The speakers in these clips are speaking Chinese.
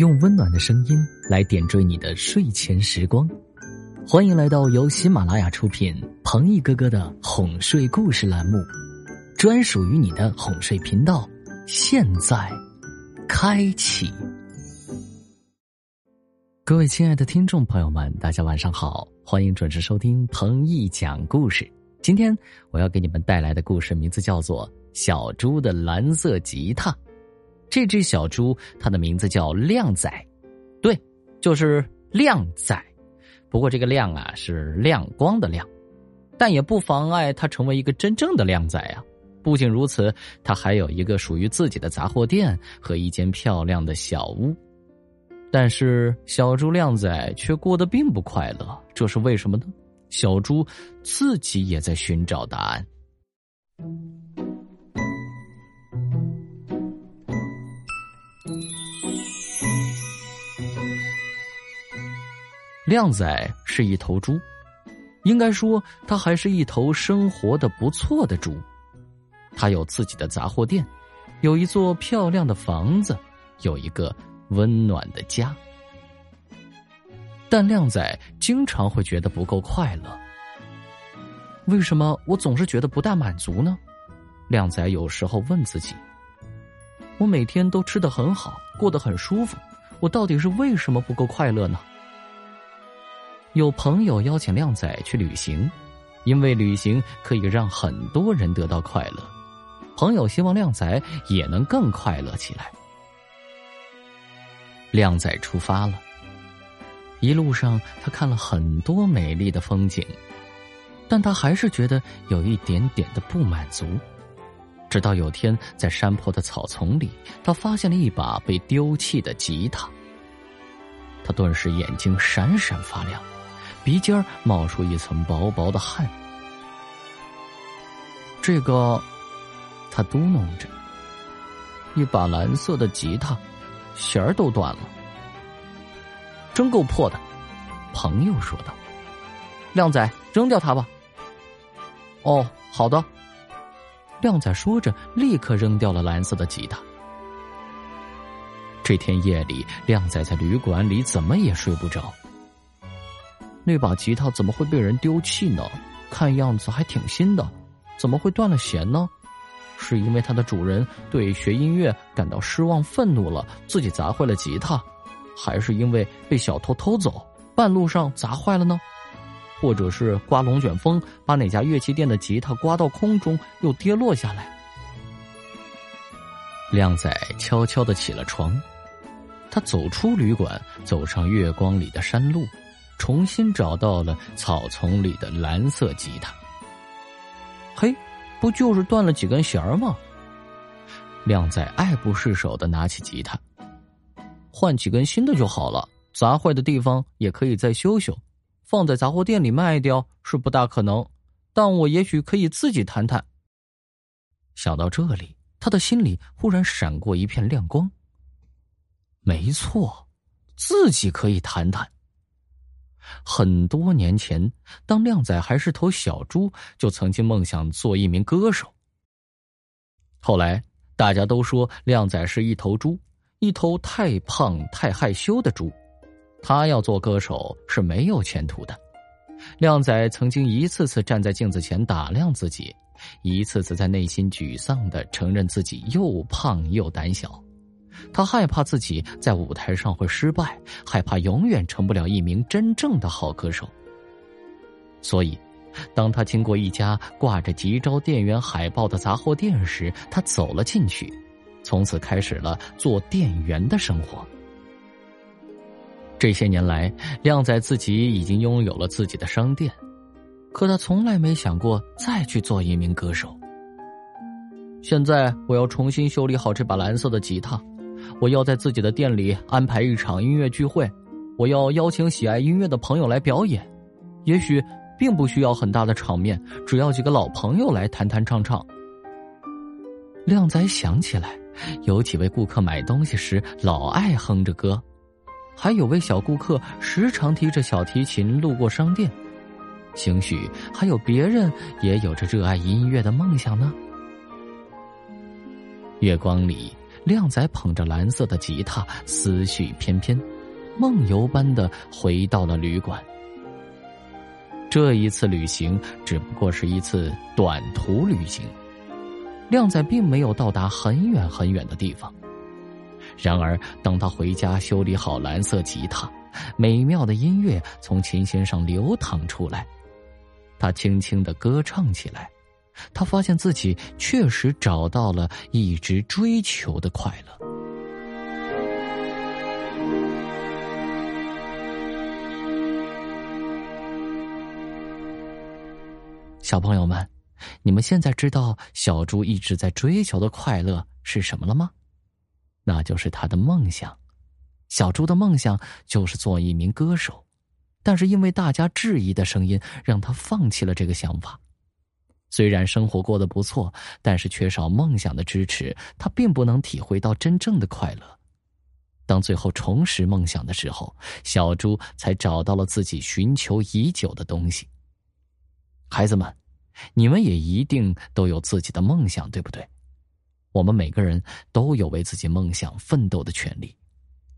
用温暖的声音来点缀你的睡前时光，欢迎来到由喜马拉雅出品、彭毅哥哥的哄睡故事栏目，专属于你的哄睡频道，现在开启。各位亲爱的听众朋友们，大家晚上好，欢迎准时收听彭毅讲故事。今天我要给你们带来的故事名字叫做《小猪的蓝色吉他》。这只小猪，它的名字叫靓仔，对，就是靓仔。不过这个“亮”啊，是亮光的“亮”，但也不妨碍它成为一个真正的靓仔啊！不仅如此，它还有一个属于自己的杂货店和一间漂亮的小屋。但是小猪靓仔却过得并不快乐，这是为什么呢？小猪自己也在寻找答案。靓仔是一头猪，应该说，他还是一头生活的不错的猪。他有自己的杂货店，有一座漂亮的房子，有一个温暖的家。但靓仔经常会觉得不够快乐。为什么我总是觉得不大满足呢？靓仔有时候问自己：“我每天都吃得很好，过得很舒服，我到底是为什么不够快乐呢？”有朋友邀请靓仔去旅行，因为旅行可以让很多人得到快乐。朋友希望靓仔也能更快乐起来。靓仔出发了，一路上他看了很多美丽的风景，但他还是觉得有一点点的不满足。直到有天，在山坡的草丛里，他发现了一把被丢弃的吉他，他顿时眼睛闪闪发亮。鼻尖冒出一层薄薄的汗，这个，他嘟哝着，一把蓝色的吉他，弦儿都断了，真够破的。朋友说道：“靓仔，扔掉它吧。”哦，好的。靓仔说着，立刻扔掉了蓝色的吉他。这天夜里，靓仔在旅馆里怎么也睡不着。那把吉他怎么会被人丢弃呢？看样子还挺新的，怎么会断了弦呢？是因为它的主人对学音乐感到失望、愤怒了，自己砸坏了吉他，还是因为被小偷偷走，半路上砸坏了呢？或者是刮龙卷风把哪家乐器店的吉他刮到空中又跌落下来？靓仔悄悄的起了床，他走出旅馆，走上月光里的山路。重新找到了草丛里的蓝色吉他。嘿，不就是断了几根弦儿吗？靓仔爱不释手的拿起吉他，换几根新的就好了。砸坏的地方也可以再修修，放在杂货店里卖掉是不大可能，但我也许可以自己弹弹。想到这里，他的心里忽然闪过一片亮光。没错，自己可以弹弹。很多年前，当靓仔还是头小猪，就曾经梦想做一名歌手。后来，大家都说靓仔是一头猪，一头太胖、太害羞的猪。他要做歌手是没有前途的。靓仔曾经一次次站在镜子前打量自己，一次次在内心沮丧的承认自己又胖又胆小。他害怕自己在舞台上会失败，害怕永远成不了一名真正的好歌手。所以，当他经过一家挂着“急招店员”海报的杂货店时，他走了进去，从此开始了做店员的生活。这些年来，靓仔自己已经拥有了自己的商店，可他从来没想过再去做一名歌手。现在，我要重新修理好这把蓝色的吉他。我要在自己的店里安排一场音乐聚会，我要邀请喜爱音乐的朋友来表演，也许并不需要很大的场面，只要几个老朋友来弹弹唱唱。靓仔想起来，有几位顾客买东西时老爱哼着歌，还有位小顾客时常提着小提琴路过商店，兴许还有别人也有着热爱音乐的梦想呢。月光里。靓仔捧着蓝色的吉他，思绪翩翩，梦游般的回到了旅馆。这一次旅行只不过是一次短途旅行，靓仔并没有到达很远很远的地方。然而，当他回家修理好蓝色吉他，美妙的音乐从琴弦上流淌出来，他轻轻的歌唱起来。他发现自己确实找到了一直追求的快乐。小朋友们，你们现在知道小猪一直在追求的快乐是什么了吗？那就是他的梦想。小猪的梦想就是做一名歌手，但是因为大家质疑的声音，让他放弃了这个想法。虽然生活过得不错，但是缺少梦想的支持，他并不能体会到真正的快乐。当最后重拾梦想的时候，小猪才找到了自己寻求已久的东西。孩子们，你们也一定都有自己的梦想，对不对？我们每个人都有为自己梦想奋斗的权利，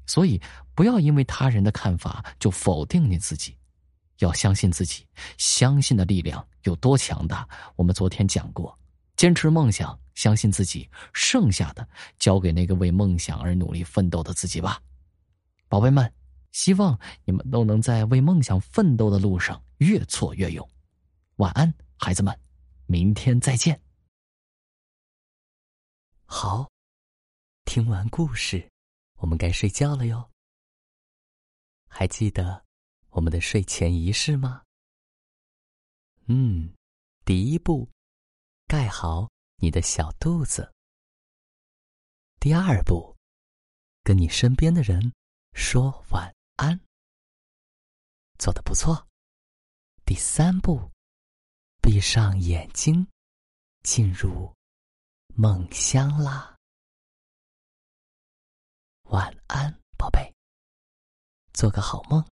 所以不要因为他人的看法就否定你自己。要相信自己，相信的力量有多强大？我们昨天讲过，坚持梦想，相信自己，剩下的交给那个为梦想而努力奋斗的自己吧，宝贝们。希望你们都能在为梦想奋斗的路上越挫越勇。晚安，孩子们，明天再见。好，听完故事，我们该睡觉了哟。还记得？我们的睡前仪式吗？嗯，第一步，盖好你的小肚子。第二步，跟你身边的人说晚安。做的不错。第三步，闭上眼睛，进入梦乡啦。晚安，宝贝，做个好梦。